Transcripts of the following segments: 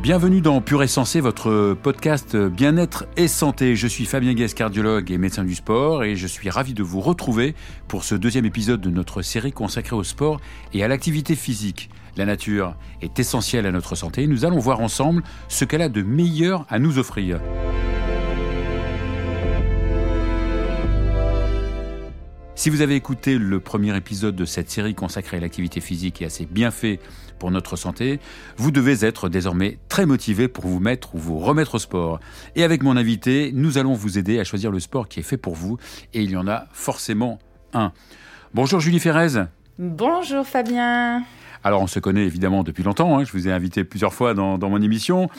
Bienvenue dans Pure et Sensé, votre podcast Bien-être et Santé. Je suis Fabien Guès, cardiologue et médecin du sport, et je suis ravi de vous retrouver pour ce deuxième épisode de notre série consacrée au sport et à l'activité physique. La nature est essentielle à notre santé. Nous allons voir ensemble ce qu'elle a de meilleur à nous offrir. Si vous avez écouté le premier épisode de cette série consacrée à l'activité physique et à ses bienfaits pour notre santé, vous devez être désormais très motivé pour vous mettre ou vous remettre au sport. Et avec mon invité, nous allons vous aider à choisir le sport qui est fait pour vous, et il y en a forcément un. Bonjour Julie Ferrez. Bonjour Fabien. Alors on se connaît évidemment depuis longtemps, hein. je vous ai invité plusieurs fois dans, mon émission.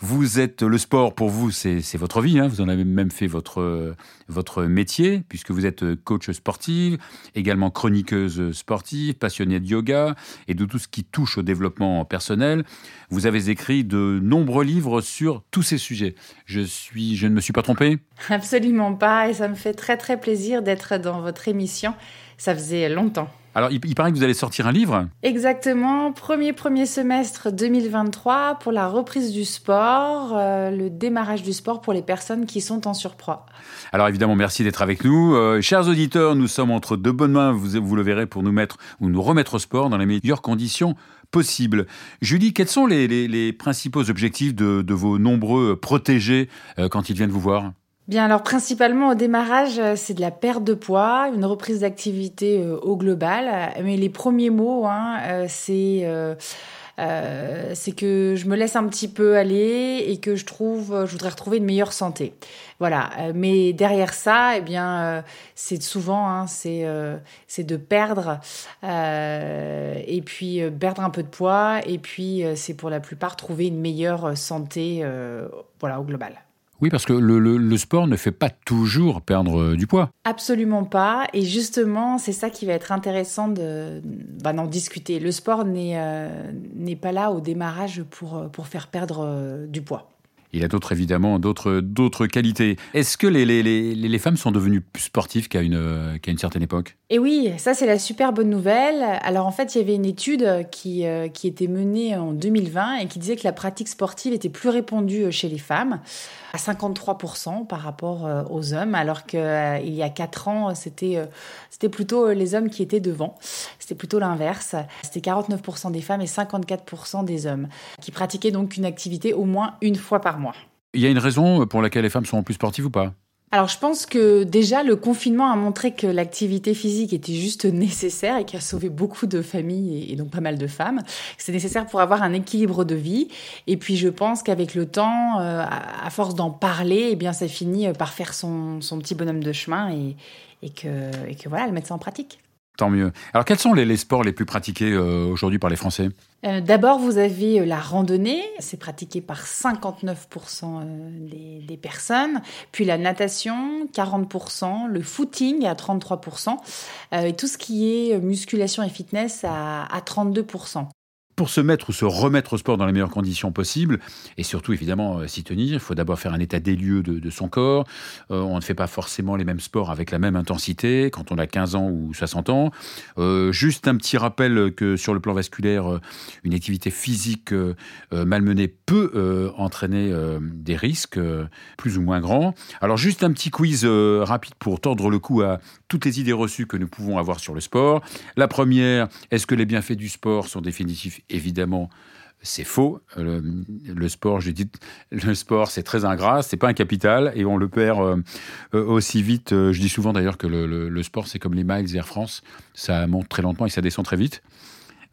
Vous êtes le sport pour vous, c'est votre vie, hein. vous en avez même fait votre, votre métier, puisque vous êtes coach sportive, également chroniqueuse sportive, passionnée de yoga et de tout ce qui touche au développement personnel. Vous avez écrit de nombreux livres sur tous ces sujets. Je, suis, je ne me suis pas trompé? Absolument pas, et ça me fait très très plaisir d'être dans votre émission. Ça faisait longtemps. Alors, il, paraît que vous allez sortir un livre? Exactement, premier premier semestre 2023 pour la reprise du sport, euh, le démarrage du sport pour les personnes qui sont en surpoids. Alors évidemment, merci d'être avec nous. Euh, chers auditeurs, nous sommes entre deux bonnes mains, vous, vous le verrez, pour nous mettre ou nous remettre au sport dans les meilleures conditions possibles. Julie, quels sont les, principaux objectifs de, vos nombreux protégés euh, quand ils viennent vous voir? Bien, alors principalement au démarrage, c'est de la perte de poids, une reprise d'activité euh, au global. Mais les premiers mots, hein, euh, c'est c'est que je me laisse un petit peu aller et que je trouve, je voudrais retrouver une meilleure santé. Voilà. mais derrière ça, eh bien, c'est souvent, hein, c'est c'est de perdre et puis perdre un peu de poids et puis c'est pour la plupart trouver une meilleure santé, voilà, au global. Oui, parce que le, sport ne fait pas toujours perdre euh, du poids. Absolument pas. Et justement, c'est ça qui va être intéressant de, bah, d'en discuter. Le sport n'est, euh, n'est pas là au démarrage pour, euh, pour faire perdre du poids. Il a d'autres, évidemment, d'autres, d'autres qualités. Est-ce que les, les, les, les, femmes sont devenues plus sportives qu'à une, qu'à une certaine époque? Et oui, ça c'est la super bonne nouvelle. Alors en fait, il y avait une étude qui, euh, qui était menée en 2020 et qui disait que la pratique sportive était plus répandue chez les femmes, à 53% par rapport euh, aux hommes, alors qu'il euh, y a 4 ans, c'était, c'était plutôt les hommes qui étaient devant. C'était plutôt l'inverse. C'était 49% des femmes et 54% des hommes qui pratiquaient donc une activité au moins une fois par mois. Il y a une raison pour laquelle les femmes sont plus sportives ou pas? Alors je pense que déjà le confinement a montré que l'activité physique était juste nécessaire et qui a sauvé beaucoup de familles et donc pas mal de femmes. C'est nécessaire pour avoir un équilibre de vie. Et puis je pense qu'avec le temps, euh, à force d'en parler, eh bien ça finit par faire son, petit bonhomme de chemin et, et, que, et que voilà, elle mette ça en pratique. Tant mieux. Alors, quels sont les, sports les plus pratiqués euh, aujourd'hui par les Français? Euh, D'abord, vous avez euh, la randonnée, c'est pratiqué par 59% des, personnes. Puis la natation, 40%. Le footing à 33%. et tout ce qui est musculation et fitness à, à 32% pour se mettre ou se remettre au sport dans les meilleures conditions possibles, et surtout évidemment euh, s'y tenir, il faut d'abord faire un état des lieux de, son corps. Euh, on ne fait pas forcément les mêmes sports avec la même intensité quand on a 15 ans ou 60 ans. Euh, juste un petit rappel que sur le plan vasculaire, une activité physique malmenée peut entraîner des risques plus ou moins grands. Alors juste un petit quiz rapide pour tordre le cou à toutes les idées reçues que nous pouvons avoir sur le sport. La première, est-ce que les bienfaits du sport sont définitifs Évidemment, c'est faux. Le, sport, je dis, le sport, c'est très ingrat, c'est pas un capital et on le perd euh, euh, aussi vite. Euh, je dis souvent d'ailleurs que le, sport, c'est comme les miles Air France, ça monte très lentement et ça descend très vite.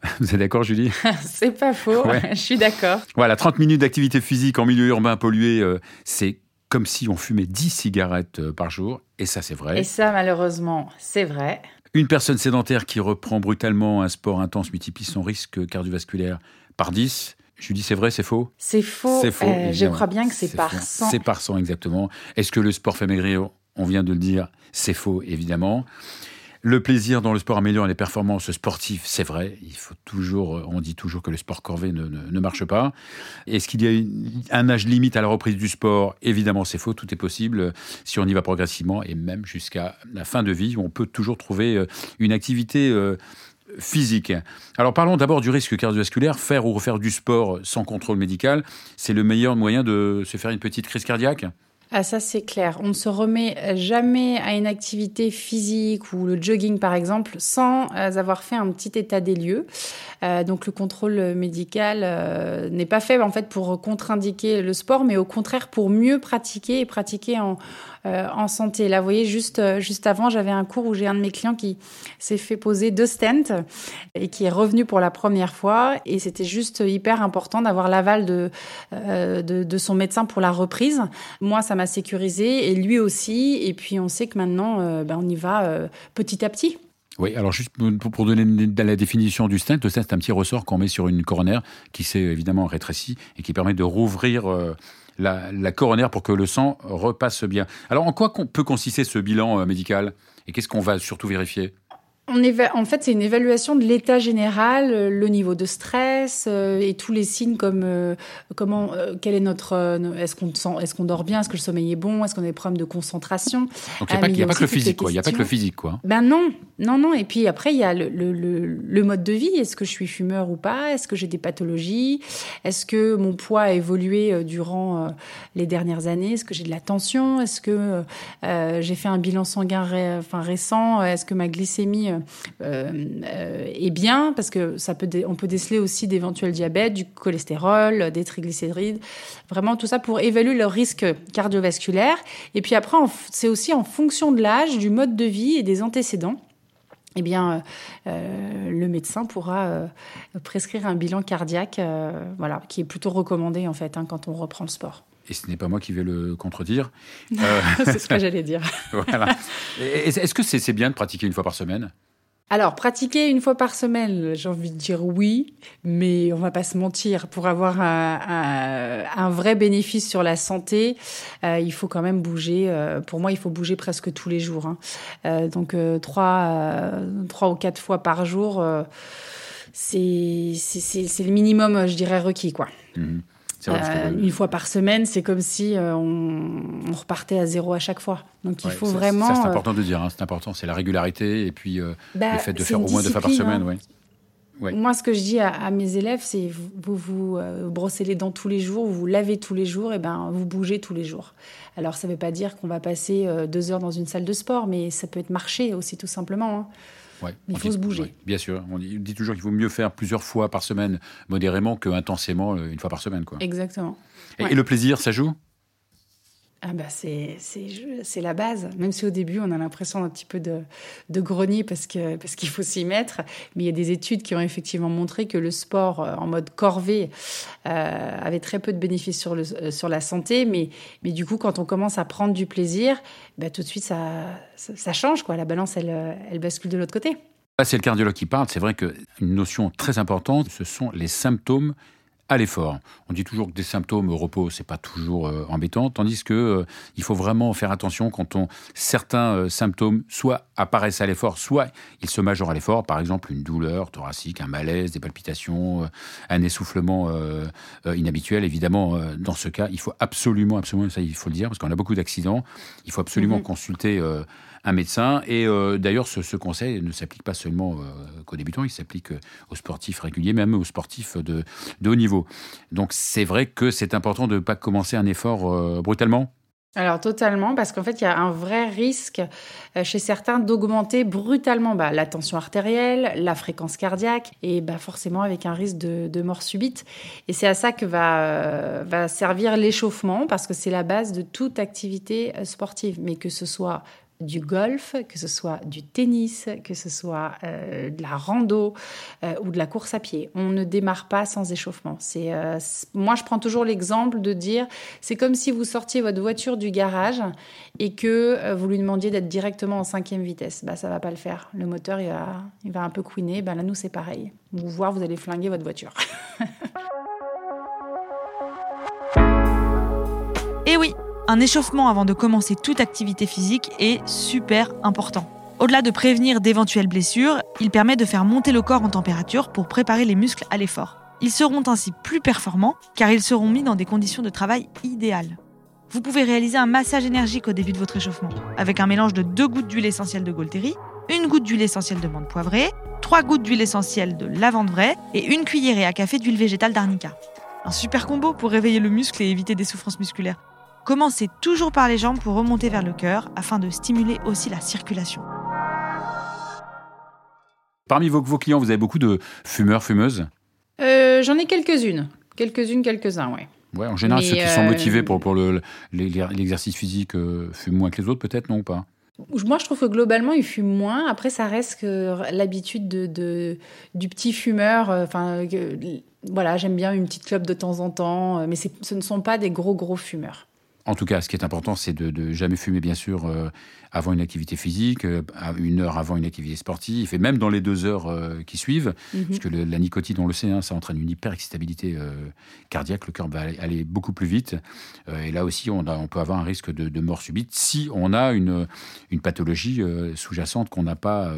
Vous êtes d'accord, Julie? C'est pas faux, je suis d'accord. Voilà, 30 minutes d'activité physique en milieu urbain pollué, c'est comme si on fumait 10 cigarettes par jour, et ça, c'est vrai. Et ça, malheureusement, c'est vrai. Une personne sédentaire qui reprend brutalement un sport intense multiplie son risque cardiovasculaire par 10. Je dis c'est vrai, c'est faux? C'est faux. C'est faux. Euh, je crois bien que c'est par 100. C'est par 100 exactement. Est-ce que le sport fait maigrir On vient de le dire, c'est faux évidemment? Le plaisir dans le sport améliore les performances sportives, c'est vrai. Il faut toujours, on dit toujours que le sport corvé ne, ne, marche pas. Est-ce qu'il y a un âge limite à la reprise du sport? Évidemment, c'est faux. Tout est possible si on y va progressivement et même jusqu'à la fin de vie, on peut toujours trouver euh, une activité euh, physique. Alors parlons d'abord du risque cardiovasculaire. Faire ou refaire du sport sans contrôle médical, c'est le meilleur moyen de se faire une petite crise cardiaque? Ah ça c'est clair. On ne se remet jamais à une activité physique ou le jogging par exemple sans euh, avoir fait un petit état des lieux. Euh, donc le contrôle médical euh, n'est pas fait en fait pour contre-indiquer le sport, mais au contraire pour mieux pratiquer et pratiquer en, en santé. Là, vous voyez, juste, euh, juste avant, j'avais un cours où j'ai un de mes clients qui s'est fait poser deux stents et qui est revenu pour la première fois. Et c'était juste hyper important d'avoir l'aval de, euh, de, son médecin pour la reprise. Moi, ça m'a sécurisé et lui aussi. Et puis, on sait que maintenant, ben, on y va petit à petit. Oui, alors juste pour donner la définition du stent, le stent c'est un petit ressort qu'on met sur une coronaire qui s'est évidemment rétrécie et qui permet de rouvrir la, coronaire pour que le sang repasse bien. Alors en quoi peut consister ce bilan euh, médical? Et qu'est-ce qu'on va surtout vérifier? En fait, c'est une évaluation de l'état général, euh, le niveau de stress euh, et tous les signes comme euh, comment, quel est notre, est-ce qu'on sent, est-ce qu'on dort bien, est-ce que le sommeil est bon, est-ce qu'on a des problèmes de concentration? Donc il n'y a, pas, que le physique, quoi. Il n'y a pas que le physique, quoi. Ben non, non, non. Et puis après, il y a le, le, le, mode de vie. Est-ce que je suis fumeur ou pas? Est-ce que j'ai des pathologies? Est-ce que mon poids a évolué durant les dernières années? Est-ce que j'ai de la tension? Est-ce que j'ai fait un bilan sanguin enfin, récent? Est-ce que ma glycémie euh, euh, est bien parce que ça peut on peut déceler aussi d'éventuels diabètes, du cholestérol, des triglycérides, vraiment tout ça pour évaluer le risque cardiovasculaire. Et puis après, c'est aussi en fonction de l'âge, du mode de vie et des antécédents eh bien, euh, le médecin pourra prescrire un bilan cardiaque, voilà, qui est plutôt recommandé en fait hein, quand on reprend le sport. Et ce n'est pas moi qui vais le contredire. c'est ce que j'allais dire. voilà. Est-ce que c'est bien de pratiquer une fois par semaine? Alors, pratiquer une fois par semaine, j'ai envie de dire oui, mais on va pas se mentir. Pour avoir un, vrai bénéfice sur la santé, euh, il faut quand même bouger. Euh, pour moi, il faut bouger presque tous les jours. Hein. Euh, donc, trois, trois ou quatre fois par jour, c'est le minimum, je dirais, requis, quoi. Mmh. Euh, une fois par semaine, c'est comme si euh, on, repartait à zéro à chaque fois. Donc il faut vraiment. Ça, c'est euh, important de dire. Hein, c'est important, c'est la régularité et puis bah, le fait de faire au moins deux fois par semaine. Hein. Moi, ce que je dis à, mes élèves, c'est vous vous, brossez les dents tous les jours, vous vous lavez tous les jours, et ben vous bougez tous les jours. Alors ça ne veut pas dire qu'on va passer deux heures dans une salle de sport, mais ça peut être marcher aussi tout simplement. Hein il faut se bouger. bien sûr. On dit, toujours qu'il vaut mieux faire plusieurs fois par semaine modérément que intensément euh, une fois par semaine. Quoi. Exactement. Et, le plaisir, ça joue? Ah bah c'est, c'est, la base. Même si au début, on a l'impression un petit peu de, de grogner parce, que, parce qu'il faut s'y mettre. Mais il y a des études qui ont effectivement montré que le sport euh, en mode corvée euh, avait très peu de bénéfices sur, le, sur la santé. Mais, mais du coup, quand on commence à prendre du plaisir, bah, tout de suite, ça, ça, change. Quoi. La balance, elle, elle bascule de l'autre côté. c'est le cardiologue qui parle. C'est vrai qu'une notion très importante, ce sont les symptômes à l'effort. On dit toujours que des symptômes au repos, c'est pas toujours euh, embêtant, tandis que euh, il faut vraiment faire attention quand on certains euh, symptômes soit apparaissent à l'effort, soit ils se majorent à l'effort. Par exemple, une douleur thoracique, un malaise, des palpitations, un essoufflement inhabituel. Évidemment, dans ce cas, il faut absolument, absolument, ça il faut le dire, parce qu'on a beaucoup d'accidents. Il faut absolument mm-hmm. consulter un médecin. Et euh, d'ailleurs, ce, conseil ne s'applique pas seulement euh, qu'aux débutants, il s'applique euh, aux sportifs réguliers, même aux sportifs de, haut niveau. Donc c'est vrai que c'est important de ne pas commencer un effort brutalement. Alors totalement, parce qu'en fait, il y a un vrai risque chez certains d'augmenter brutalement bah, la tension artérielle, la fréquence cardiaque, et bah, forcément avec un risque de, de mort subite. Et c'est à ça que va, va servir l'échauffement, parce que c'est la base de toute activité sportive, mais que ce soit du golf, que ce soit du tennis, que ce soit euh, de la rando euh, ou de la course à pied. On ne démarre pas sans échauffement. C'est euh, moi je prends toujours l'exemple de dire c'est comme si vous sortiez votre voiture du garage et que vous lui demandiez d'être directement en cinquième vitesse. Bah ça va pas le faire. Le moteur il va, il va un peu couiner. Bah là nous c'est pareil. Vous voir vous allez flinguer votre voiture. Et eh oui, un échauffement avant de commencer toute activité physique est super important. Au-delà de prévenir d'éventuelles blessures, il permet de faire monter le corps en température pour préparer les muscles à l'effort. Ils seront ainsi plus performants car ils seront mis dans des conditions de travail idéales. Vous pouvez réaliser un massage énergique au début de votre échauffement, avec un mélange de deux gouttes d'huile essentielle de Golteri, une goutte d'huile essentielle de menthe poivrée, trois gouttes d'huile essentielle de lavande vraie et une cuillerée à café d'huile végétale d'arnica. Un super combo pour réveiller le muscle et éviter des souffrances musculaires. Commencez toujours par les jambes pour remonter vers le cœur afin de stimuler aussi la circulation. Parmi vos, vos clients, vous avez beaucoup de fumeurs, fumeuses? Euh, J'en ai quelques-unes. Quelques-unes, quelques-uns, ouais. Ouais, en général, ceux qui sont motivés euh, pour, pour l'exercice physique euh, fument moins que les autres, peut-être, non ou pas? Moi, je trouve que globalement, ils fument moins. Après, ça reste que l'habitude de, du petit fumeur. Enfin, voilà, j'aime bien une petite clope de temps en temps, mais ce ne sont pas des gros, gros fumeurs. En tout cas, ce qui est important, c'est de, de jamais fumer, bien sûr, euh, avant une activité physique, euh, une heure avant une activité sportive, et même dans les deux heures euh, qui suivent, mhm. parce que la nicotine, on le sait, hein, ça entraîne une hyperexcitabilité cardiaque, le cœur va aller, beaucoup plus vite, et là aussi, on, on, peut avoir un risque de, mort subite si on a une, une pathologie sous-jacente qu'on n'a pas,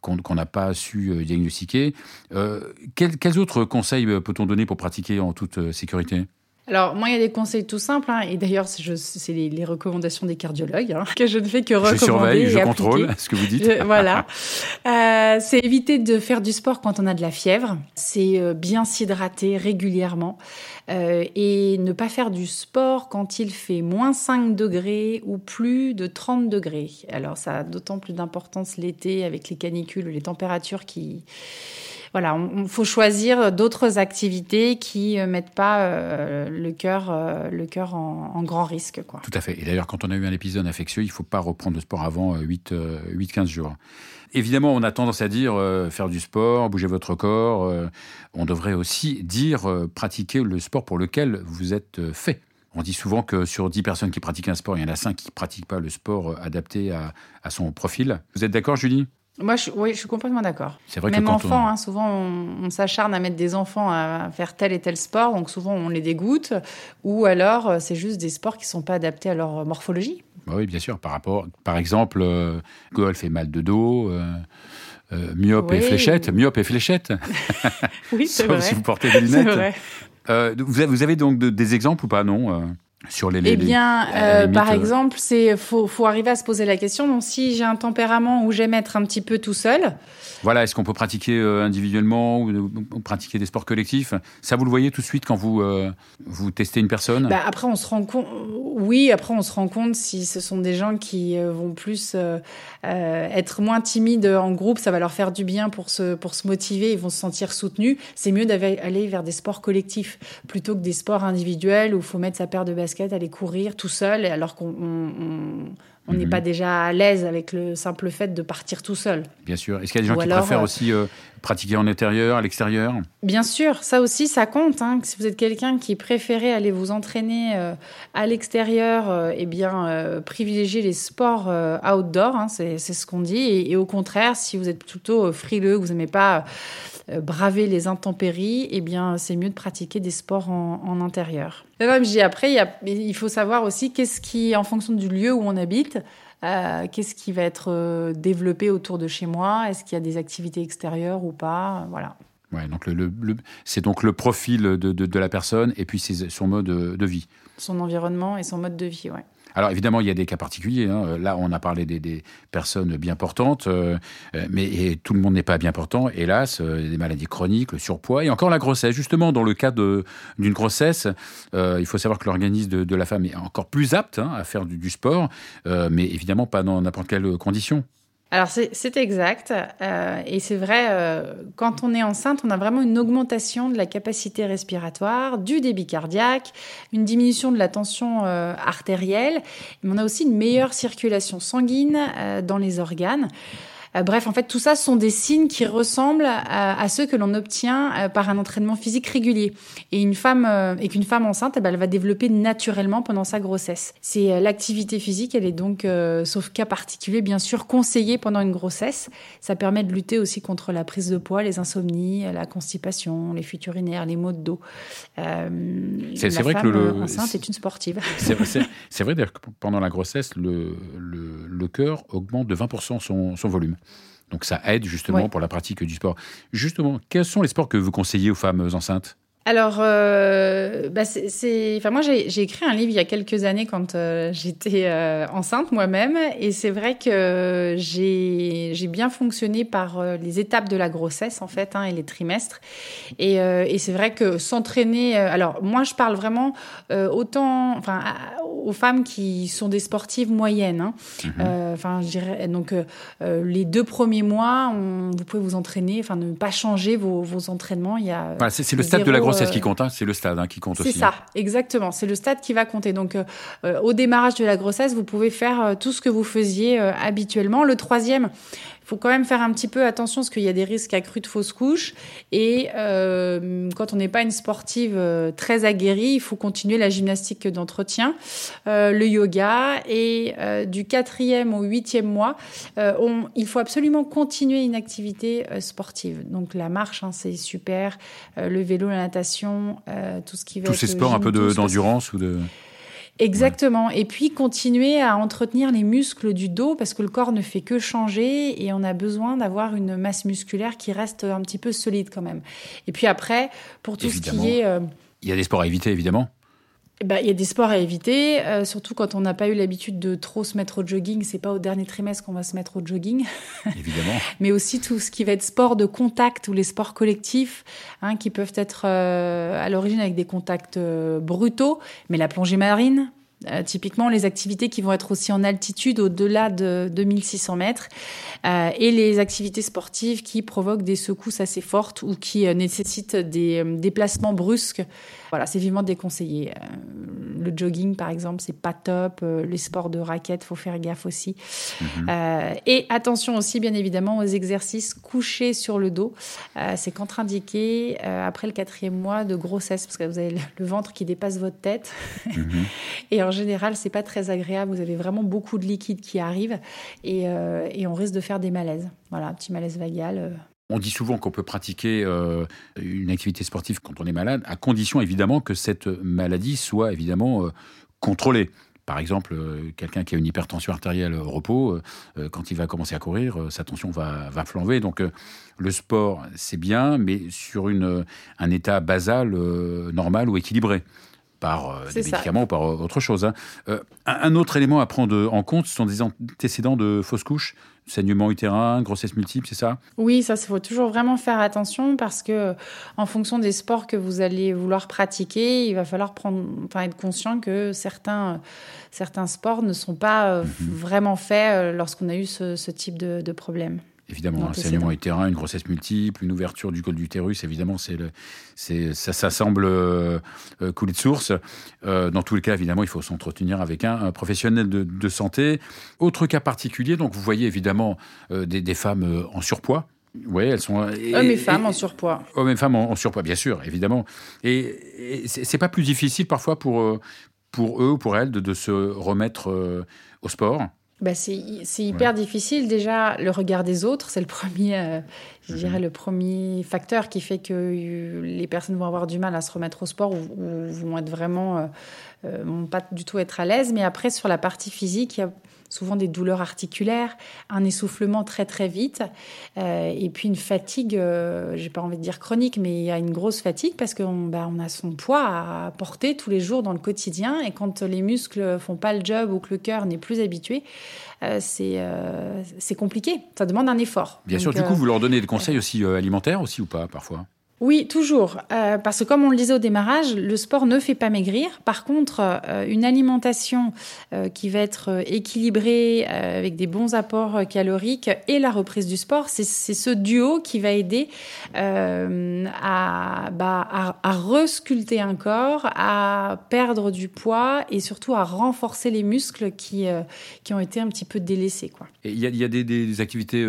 qu'on n'a pas su diagnostiquer. Quels autres conseils peut-on donner pour pratiquer en toute sécurité? Alors, moi, il y a des conseils tout simples, hein, et d'ailleurs, c'est les, recommandations des cardiologues, hein, que je ne fais que recommander. Je surveille, je contrôle ce que vous dites. voilà. Euh, c'est éviter de faire du sport quand on a de la fièvre. C'est euh, bien s'hydrater régulièrement. Euh, et ne pas faire du sport quand il fait moins 5 degrés ou plus de 30 degrés. Alors, ça a d'autant plus d'importance l'été avec les canicules, les températures qui voilà, il faut choisir d'autres activités qui ne mettent pas euh, le cœur, euh, le cœur en, grand risque. Tout à fait. Et d'ailleurs, quand on a eu un épisode infectieux, il faut pas reprendre le sport avant 8-15 euh, jours. Évidemment, on a tendance à dire faire du sport, bouger votre corps. on devrait aussi dire pratiquer le sport pour lequel vous êtes fait. On dit souvent que sur 10 personnes qui pratiquent un sport, il y en a 5 qui ne pratiquent pas le sport adapté à son profil. Vous êtes d'accord, Julie? Moi, je, oui, je suis complètement d'accord. C'est vrai Même que enfants, hein, souvent, on, s'acharne à mettre des enfants à faire tel et tel sport, donc souvent on les dégoûte, ou alors euh, c'est juste des sports qui sont pas adaptés à leur morphologie. Bah oui, bien sûr. Par rapport, par exemple, euh, golf et mal de dos. Euh, euh myope et fléchette, myope et fléchette. oui, c'est vrai. si vous portez des lunettes. Vrai. vous, avez donc des exemples ou pas, non sur les, Eh bien, euh, par euh, exemple, c'est faut, faut arriver à se poser la question. Donc, si j'ai un tempérament où j'aime être un petit peu tout seul, voilà, est-ce qu'on peut pratiquer euh, individuellement ou, pratiquer des sports collectifs? Ça, vous le voyez tout de suite quand vous vous testez une personne? Bah, Après, on se rend compte. Oui, après, on se rend compte si ce sont des gens qui vont plus être moins timides en groupe, ça va leur faire du bien pour se pour se motiver, ils vont se sentir soutenus. C'est mieux d'aller vers des sports collectifs plutôt que des sports individuels où il faut mettre sa paire de baskets aller courir tout seul, alors qu'on on n'est pas mhm. déjà à l'aise avec le simple fait de partir tout seul. Bien sûr. Est-ce qu'il y a des gens qui préfèrent euh, aussi euh, pratiquer en intérieur, à l'extérieur? Bien sûr, ça aussi, ça compte. Hein. Si vous êtes quelqu'un qui préférait aller vous entraîner euh, à l'extérieur, eh bien, privilégiez les sports outdoor, hein, c'est ce qu'on dit. Et, et, au contraire, si vous êtes plutôt frileux, que vous n'aimez pas euh, braver les intempéries, eh bien, c'est mieux de pratiquer des sports en, intérieur. Comme je dis après, il, faut savoir aussi qu'est-ce qui, en fonction du lieu où on habite, euh, qu'est-ce qui va être euh, développé autour de chez moi? Est-ce qu'il y a des activités extérieures ou pas? Voilà. Ouais, donc le, c'est donc le profil de, de, la personne et puis son mode de vie. Son environnement et son mode de vie, ouais. Alors évidemment, il y a des cas particuliers. Hein. Là, on a parlé des, personnes bien portantes, euh, mais tout le monde n'est pas bien portant, hélas. Euh, des maladies chroniques, le surpoids et encore la grossesse. Justement, dans le cas d'une grossesse, euh, il faut savoir que l'organisme de, la femme est encore plus apte hein, à faire du, du sport, mais évidemment pas dans n'importe quelle condition. Alors c'est exact euh, et c'est vrai, euh, quand on est enceinte, on a vraiment une augmentation de la capacité respiratoire, du débit cardiaque, une diminution de la tension euh, artérielle, mais on a aussi une meilleure circulation sanguine dans les organes. Euh, bref, en fait, tout ça sont des signes qui ressemblent à, ceux que l'on obtient euh, par un entraînement physique régulier. Et une femme euh, et qu'une femme enceinte, eh ben, elle va développer naturellement pendant sa grossesse. C'est l'activité physique, elle est donc, sauf cas particulier, bien sûr, conseillée pendant une grossesse. Ça permet de lutter aussi contre la prise de poids, les insomnies, la constipation, les fuites urinaires, les maux de dos. c'est vrai que le, enceinte est, une sportive. C'est vrai, vrai que pendant la grossesse, le, le le cœur augmente de 20% son, son volume. Donc ça aide justement pour la pratique du sport. Justement, quels sont les sports que vous conseillez aux femmes enceintes? Alors, euh, bah c'est, enfin moi j'ai écrit un livre il y a quelques années quand euh, j'étais euh, enceinte moi-même, et c'est vrai que j'ai j'ai bien fonctionné par euh, les étapes de la grossesse en fait hein, et les trimestres, et, et c'est vrai que s'entraîner. alors moi je parle vraiment autant, enfin aux femmes qui sont des sportives moyennes. Hein. Mhm. Enfin je dirais donc les deux premiers mois, on, vous pouvez vous entraîner, enfin ne pas changer vos, vos entraînements. Il y a. c'est le stade de la grossesse c'est ce qui compte, hein. c'est le stade hein, qui compte aussi. C'est ça, exactement. C'est le stade qui va compter. Donc, euh, euh, au démarrage de la grossesse, vous pouvez faire euh, tout ce que vous faisiez habituellement. Le troisième, faut quand même faire un petit peu attention parce qu'il y a des risques accrus de fausses couches. Et euh, quand on n'est pas une sportive euh, très aguerrie, il faut continuer la gymnastique d'entretien, euh, le yoga. Et euh, du quatrième au huitième mois, on, il faut absolument continuer une activité sportive. Donc la marche, hein, c'est super. le vélo, la natation, tout ce qui va Tous ces sports un peu d'endurance ou de... Exactement. Et puis continuer à entretenir les muscles du dos parce que le corps ne fait que changer et on a besoin d'avoir une masse musculaire qui reste un petit peu solide quand même. Et puis après, pour tout ce qui est... Euh, Il y a des sports à éviter, évidemment. Eh ben, il y a des sports à éviter, euh, surtout quand on n'a pas eu l'habitude de trop se mettre au jogging. C'est pas au dernier trimestre qu'on va se mettre au jogging. Évidemment. Mais aussi tout ce qui va être sport de contact ou les sports collectifs, hein, qui peuvent être euh, à l'origine avec des contacts euh, brutaux. Mais la plongée marine, euh, typiquement, les activités qui vont être aussi en altitude au-delà de 2600 mètres euh, et les activités sportives qui provoquent des secousses assez fortes ou qui euh, nécessitent des déplacements brusques. Voilà, c'est vivement déconseillé. Le jogging, par exemple, c'est pas top. les sports de raquettes, faut faire gaffe aussi. Mhm. et attention aussi, bien évidemment, aux exercices couchés sur le dos. c'est contre-indiqué après le quatrième mois de grossesse parce que vous avez le ventre qui dépasse votre tête. Mhm. et en général, c'est pas très agréable. Vous avez vraiment beaucoup de liquide qui arrive et, euh, on risque de faire des malaises. Voilà, un petit malaise vagal. Euh. On dit souvent qu'on peut pratiquer euh, une activité sportive quand on est malade, à condition évidemment que cette maladie soit évidemment contrôlée. Par exemple, quelqu'un qui a une hypertension artérielle au repos, quand il va commencer à courir, sa tension va, va flamber. Donc le sport, c'est bien, mais sur une, un état basal, normal ou équilibré par euh, des médicaments ou par euh, autre chose. Hein. Euh, un autre élément à prendre en compte, ce sont des antécédents de fausses couches, saignement utérin, grossesse multiple, c'est ça? Oui, ça, il faut toujours vraiment faire attention parce que, en fonction des sports que vous allez vouloir pratiquer, il va falloir prendre, enfin, être conscient que certains, certains sports ne sont pas mm -hmm. vraiment faits lorsqu'on a eu ce, ce type de, de problème. Évidemment, un saignement utérin, une grossesse multiple, une ouverture du col d'utérus, évidemment, c'est ça, ça semble euh, couler de source. Euh, dans tous les cas, évidemment, il faut s'entretenir avec un, un professionnel de, de, santé. Autre cas particulier, donc vous voyez évidemment euh, des, des, femmes euh, en surpoids. Oui, elles sont. Hommes et femmes et, en surpoids. Hommes et femmes en, en, surpoids, bien sûr, évidemment. Et, c'est pas plus difficile parfois pour, euh, pour eux ou pour elles de, de se remettre euh, au sport bah c'est hyper ouais. difficile. Déjà, le regard des autres, c'est le premier, euh, je dirais, le premier facteur qui fait que les personnes vont avoir du mal à se remettre au sport ou, ou vont être vraiment, euh, euh, vont pas du tout être à l'aise. Mais après, sur la partie physique, il y a souvent des douleurs articulaires, un essoufflement très très vite, euh, et puis une fatigue, euh, j'ai pas envie de dire chronique, mais il y a une grosse fatigue parce qu'on bah, on a son poids à porter tous les jours dans le quotidien, et quand les muscles font pas le job ou que le cœur n'est plus habitué, euh, c'est compliqué. Ça demande un effort. Bien Donc, sûr. Du coup, vous leur donnez des conseils aussi alimentaires aussi ou pas parfois? Oui, toujours. Euh, parce que comme on le disait au démarrage, le sport ne fait pas maigrir. Par contre, euh, une alimentation euh, qui va être équilibrée avec des bons apports caloriques et la reprise du sport, c'est ce duo qui va aider à, bah, à, resculpter un corps, à perdre du poids et surtout à renforcer les muscles qui, qui ont été un petit peu délaissés. Il y a, des, activités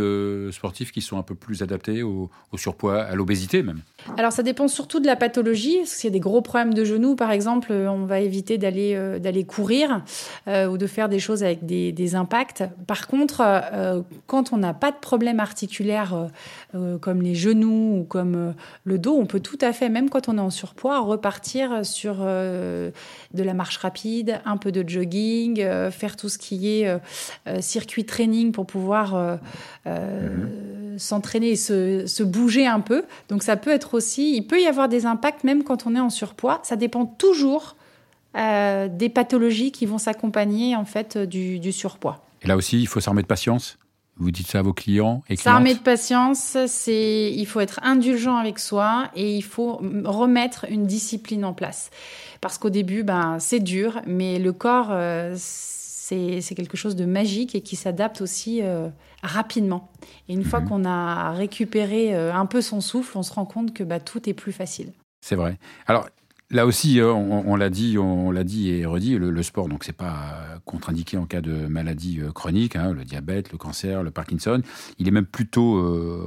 sportives qui sont un peu plus adaptées au surpoids, à l'obésité même alors ça dépend surtout de la pathologie. S'il y a des gros problèmes de genoux, par exemple, euh, on va éviter d'aller euh, d'aller courir euh, ou de faire des choses avec des, des impacts. Par contre, euh, quand on n'a pas de problème articulaire comme les genoux ou comme le dos, on peut tout à fait, même quand on est en surpoids, repartir sur de la marche rapide, un peu de jogging, faire tout ce qui est circuit training pour pouvoir mmh. s'entraîner et se, se bouger un peu. Donc ça peut être aussi, il peut y avoir des impacts même quand on est en surpoids. Ça dépend toujours euh, des pathologies qui vont s'accompagner en fait du, du, surpoids. Et là aussi, il faut s'armer de patience. Vous dites ça à vos clients et S'armer de patience, c'est il faut être indulgent avec soi et il faut remettre une discipline en place. Parce qu'au début, ben c'est dur, mais le corps euh, c'est quelque chose de magique et qui s'adapte aussi euh, rapidement. Et une fois mhm. qu'on a récupéré euh, un peu son souffle, on se rend compte que bah, tout est plus facile. C'est vrai. Alors, Là aussi, euh, on, l'a dit, on l'a dit et redit, le, sport, donc c'est pas contre-indiqué en cas de maladie chronique, hein, le diabète, le cancer, le Parkinson. Il est même plutôt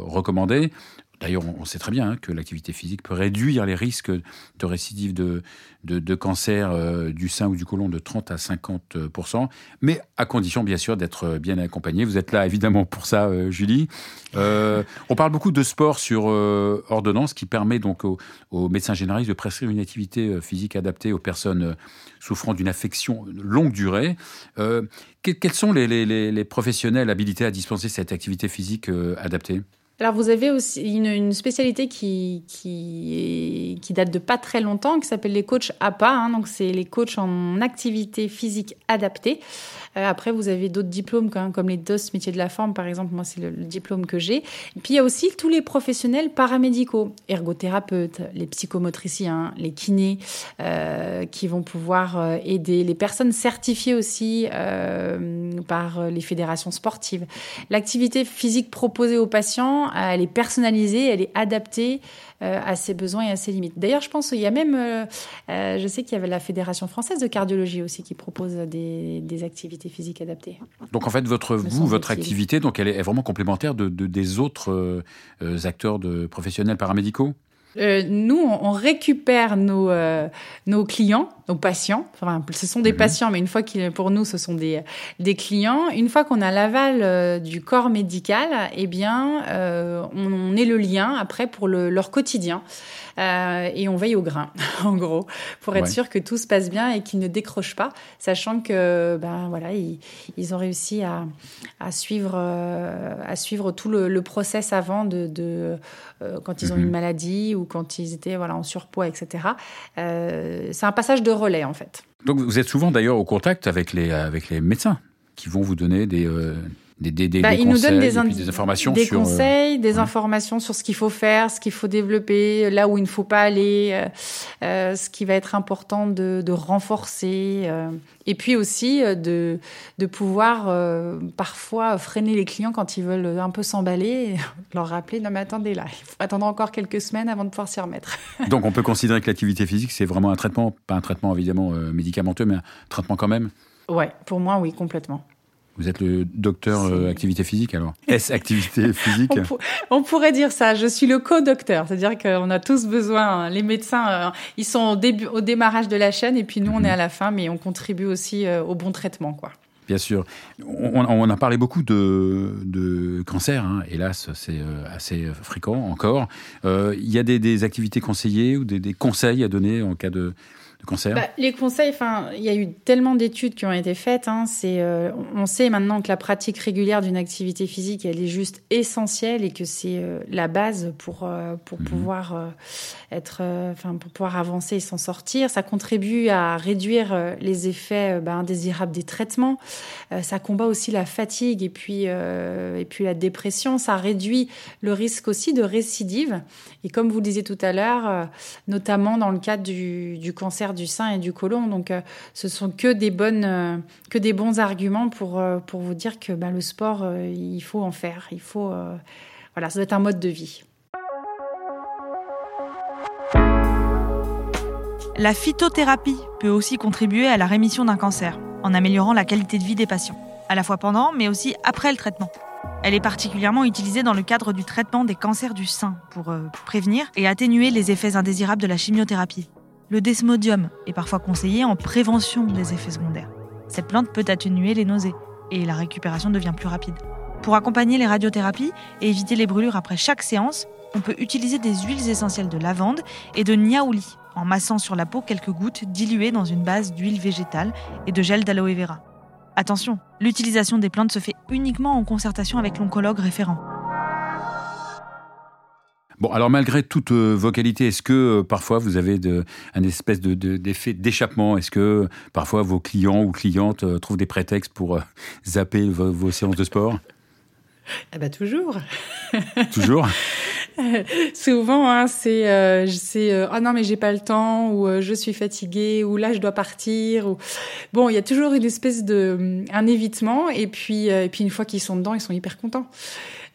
recommandé. D'ailleurs, on sait très bien hein, que l'activité physique peut réduire les risques de récidive de, cancer euh, du sein ou du côlon de 30 à 50% mais à condition bien sûr d'être bien accompagné. Vous êtes là évidemment pour ça, euh, Julie. Euh, on parle beaucoup de sport sur ordonnance qui permet donc aux, médecins généralistes de prescrire une activité physique adaptée aux personnes souffrant d'une affection longue durée. quels sont les, professionnels habilités à dispenser cette activité physique adaptée? Alors vous avez aussi une, spécialité qui, qui, date de pas très longtemps, qui s'appelle les coachs APA. Hein, donc c'est les coachs en activité physique adaptée. Euh, après vous avez d'autres diplômes comme les DOS métiers de la forme par exemple. Moi c'est le, diplôme que j'ai. Puis il y a aussi tous les professionnels paramédicaux, ergothérapeutes, les psychomotriciens, les kinés, euh, qui vont pouvoir euh, aider les personnes certifiées aussi par les fédérations sportives. L'activité physique proposée aux patients elle est personnalisée, elle est adaptée euh, à ses besoins et à ses limites. D'ailleurs, je pense qu'il y a même, euh, euh, je sais qu'il y avait la Fédération française de cardiologie aussi qui propose des, activités physiques adaptées. Donc en fait, votre vous, votre activité, donc elle est vraiment complémentaire de, des autres acteurs de professionnels paramédicaux? Euh, nous, on, récupère nos, euh, nos clients, nos patients. Enfin, ce sont des mhm. patients, mais une fois qu'ils, pour nous, ce sont des, des clients. Une fois qu'on a l'aval euh, du corps médical, eh bien, on, on, est le lien après pour le, leur quotidien. Euh, et on veille au grain, en gros, pour être sûr que tout se passe bien et qu'ils ne décrochent pas, sachant que ben voilà, ils, ils ont réussi à, à suivre euh, à suivre tout le, le process avant de, de euh, quand ils ont mhm. une maladie ou quand ils étaient voilà en surpoids, etc. c'est un passage de relais en fait. Donc vous êtes souvent d'ailleurs au contact avec les avec les médecins qui vont vous donner des des, des, des, bah, des conseils, nous des, des, informations des sur, conseils, des informations sur ce qu'il faut faire, ce qu'il faut développer, là où il ne faut pas aller, euh, euh, ce qui va être important de, de renforcer, euh, et puis aussi euh, de, de pouvoir euh, parfois freiner les clients quand ils veulent un peu s'emballer, leur rappeler non mais attendez là, il faut attendre encore quelques semaines avant de pouvoir s'y remettre. Donc on peut considérer que l'activité physique c'est vraiment un traitement, pas un traitement évidemment médicamenteux, mais un traitement quand même? Ouais, pour moi oui complètement. Vous êtes le docteur euh, activité physique alors Est-ce activité physique on, pourrait dire ça. Je suis le co-docteur, c'est-à-dire qu'on a tous besoin. Hein. Les médecins, euh, ils sont au, début, au démarrage de la chaîne et puis nous, on est mhm. à la fin, mais on contribue aussi euh, au bon traitement, quoi. Bien sûr. On, on, a parlé beaucoup de, de cancer, hein. hélas, c'est assez fréquent encore. Il y a des, des activités conseillées ou des, des, conseils à donner en cas de, bah, les conseils, enfin, il y a eu tellement d'études qui ont été faites. Hein, c'est, euh, on sait maintenant que la pratique régulière d'une activité physique, elle est juste essentielle et que c'est euh, la base pour euh, pour mhm. pouvoir être, enfin, pour pouvoir avancer et s'en sortir. Ça contribue à réduire les effets bah, indésirables des traitements. ça combat aussi la fatigue et puis et puis la dépression. Ça réduit le risque aussi de récidive. Et comme vous le disiez tout à l'heure, notamment dans le cadre du, du cancer du sein et du côlon. Donc, euh, ce sont que des bonnes, euh, que des bons arguments pour euh, pour vous dire que bah, le sport, il faut en faire. Il faut, voilà, ça doit être un mode de vie. La phytothérapie peut aussi contribuer à la rémission d'un cancer, en améliorant la qualité de vie des patients, à la fois pendant, mais aussi après le traitement. Elle est particulièrement utilisée dans le cadre du traitement des cancers du sein pour euh, prévenir et atténuer les effets indésirables de la chimiothérapie. Le desmodium est parfois conseillé en prévention des effets secondaires. Cette plante peut atténuer les nausées et la récupération devient plus rapide. Pour accompagner les radiothérapies et éviter les brûlures après chaque séance, on peut utiliser des huiles essentielles de lavande et de niaouli en massant sur la peau quelques gouttes diluées dans une base d'huile végétale et de gel d'aloe vera. Attention, l'utilisation des plantes se fait uniquement en concertation avec l'oncologue référent. Bon, alors malgré toutes euh, vos qualités, est-ce que euh, parfois vous avez de, un espèce de, d'effet d'échappement? Est-ce que parfois vos clients ou clientes euh, trouvent des prétextes pour zapper vos, séances de sport? Eh ben, toujours. Toujours? Souvent, hein, c'est euh, c'est oh non mais j'ai pas le temps ou je suis fatiguée ou là je dois partir ou bon il y a toujours une espèce de un évitement et puis et puis une fois qu'ils sont dedans ils sont hyper contents.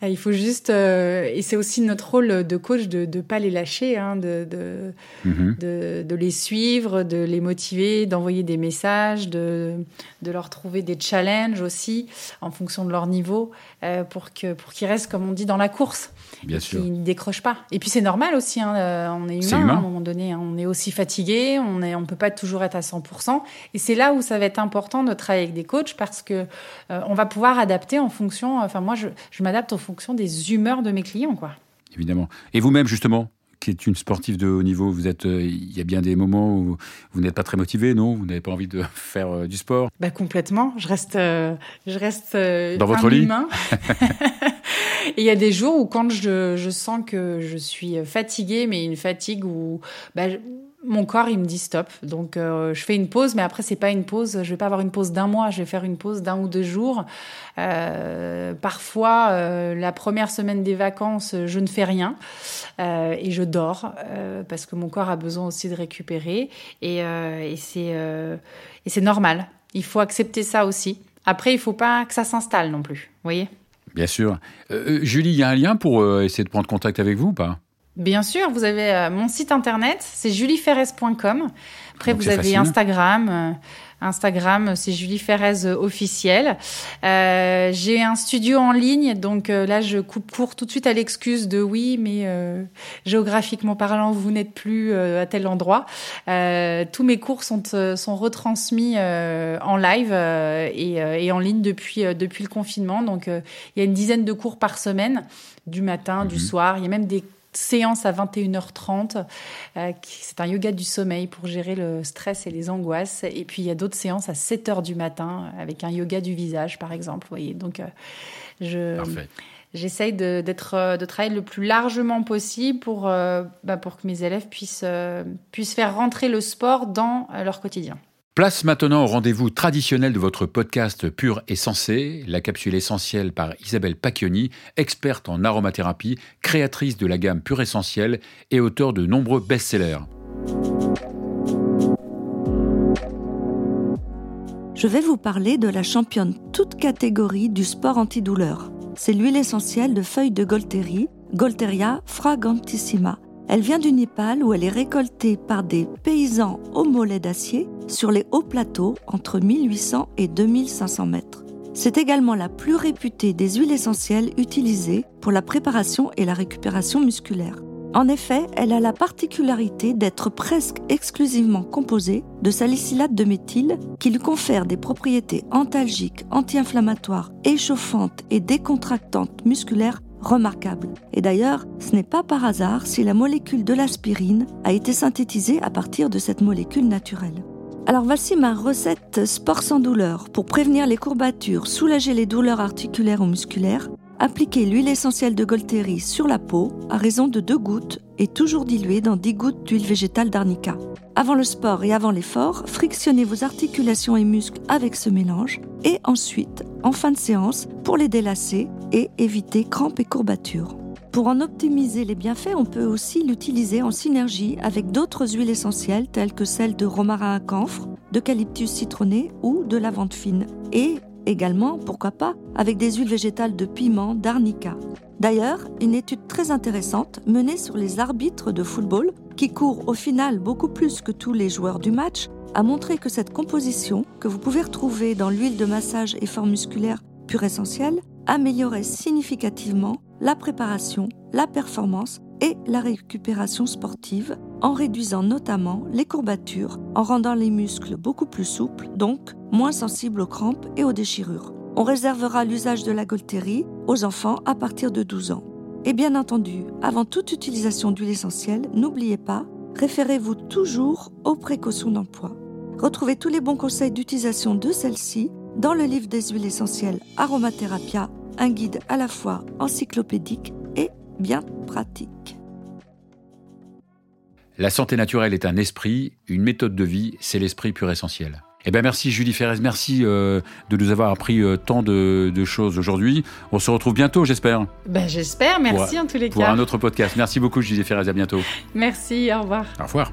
Euh, il faut juste, euh, et c'est aussi notre rôle de coach de ne pas les lâcher, hein, de, de, mhm. de, de, les suivre, de les motiver, d'envoyer des messages, de, de leur trouver des challenges aussi en fonction de leur niveau euh, pour que pour qu'ils restent, comme on dit, dans la course. Bien sûr. Qu'ils ne décrochent pas. Et puis c'est normal aussi, hein, on est humain, à un moment donné, hein, on est aussi fatigué, on ne on peut pas toujours être à 100%. Et c'est là où ça va être important de travailler avec des coachs parce que on va pouvoir adapter en fonction, enfin moi je, je m'adapte en fonction fonction des humeurs de mes clients, quoi. Évidemment. Et vous-même, justement, qui êtes une sportive de haut niveau, vous êtes, euh, il y a bien des moments où vous n'êtes pas très motivé, non? Vous n'avez pas envie de faire euh, du sport? Bah, Complètement. Je reste, euh, je reste dans votre lit? Et il y a des jours où quand je, je, sens que je suis fatiguée, mais une fatigue où bah, mon corps il me dit stop. Donc euh, je fais une pause mais après c'est pas une pause. Je vais pas avoir une pause d'un mois. Je vais faire une pause d'un ou deux jours. Euh, parfois euh, la première semaine des vacances je ne fais rien. Et je dors parce que mon corps a besoin aussi de récupérer. Et, c'est normal. Il faut accepter ça aussi. Après il faut pas que ça s'installe non plus. Vous voyez? Bien sûr. Julie il y a un lien pour essayer de prendre contact avec vous ou pas? Bien sûr, vous avez euh, mon site internet, c'est julieferrez.com. Après, vous avez Instagram. Euh, Instagram, c'est Julie Ferrez euh, officiel. Euh, j'ai un studio en ligne, donc là, je coupe court tout de suite à l'excuse de oui, mais géographiquement parlant, vous n'êtes plus à tel endroit. tous mes cours sont, sont retransmis en live et, et, en ligne depuis, depuis le confinement. Donc, il y a une dizaine de cours par semaine, du matin, du mhm. soir. Il y a même des séance à 21h30. Euh, c'est un yoga du sommeil pour gérer le stress et les angoisses. Et puis il y a d'autres séances à 7h du matin avec un yoga du visage, par exemple. voyez, donc euh, je. J'essaye de, d'être, euh, de travailler le plus largement possible pour, bah, pour que mes élèves puissent, puissent faire rentrer le sport dans leur quotidien. Place maintenant au rendez-vous traditionnel de votre podcast Pur et Sensé, la capsule essentielle par Isabelle Pacchioni, experte en aromathérapie, créatrice de la gamme Pur Essentiel et auteur de nombreux best-sellers. Je vais vous parler de la championne toute catégorie du sport antidouleur. C'est l'huile essentielle de feuilles de Golteri, Golteria fragantissima, elle vient du Népal où elle est récoltée par des paysans au mollet d'acier sur les hauts plateaux entre 1800 et 2500 mètres. C'est également la plus réputée des huiles essentielles utilisées pour la préparation et la récupération musculaire. En effet, elle a la particularité d'être presque exclusivement composée de salicylate de méthyle qui lui confère des propriétés antalgiques, anti-inflammatoires, échauffantes et décontractantes musculaires remarquable. Et d'ailleurs, ce n'est pas par hasard si la molécule de l'aspirine a été synthétisée à partir de cette molécule naturelle. Alors voici ma recette sport sans douleur. Pour prévenir les courbatures, soulager les douleurs articulaires ou musculaires, appliquez l'huile essentielle de Golteri sur la peau à raison de 2 gouttes et toujours diluée dans 10 gouttes d'huile végétale d'arnica. Avant le sport et avant l'effort, frictionnez vos articulations et muscles avec ce mélange et ensuite, en fin de séance, pour les délasser et éviter crampes et courbatures. Pour en optimiser les bienfaits, on peut aussi l'utiliser en synergie avec d'autres huiles essentielles telles que celles de romarin à camphre, d'eucalyptus citronné ou de lavande fine. Et également, pourquoi pas, avec des huiles végétales de piment, d'arnica. D'ailleurs, une étude très intéressante menée sur les arbitres de football, qui courent au final beaucoup plus que tous les joueurs du match, a montré que cette composition, que vous pouvez retrouver dans l'huile de massage et forme musculaire pur essentiel améliorait significativement la préparation, la performance et la récupération sportive en réduisant notamment les courbatures, en rendant les muscles beaucoup plus souples, donc moins sensibles aux crampes et aux déchirures. On réservera l'usage de la Golterie aux enfants à partir de 12 ans. Et bien entendu, avant toute utilisation d'huile essentielle, n'oubliez pas, référez-vous toujours aux précautions d'emploi. Retrouvez tous les bons conseils d'utilisation de celle-ci dans le livre des huiles essentielles Aromatherapia, un guide à la fois encyclopédique et bien pratique. La santé naturelle est un esprit, une méthode de vie, c'est l'esprit pur essentiel. Eh bien, merci Julie Ferrez, merci euh, de nous avoir appris euh, tant de, choses aujourd'hui. On se retrouve bientôt, j'espère. Ben, j'espère, merci en tous les cas. Pour un autre podcast. Merci beaucoup Julie Ferrez, à bientôt. Merci, au revoir. Au revoir.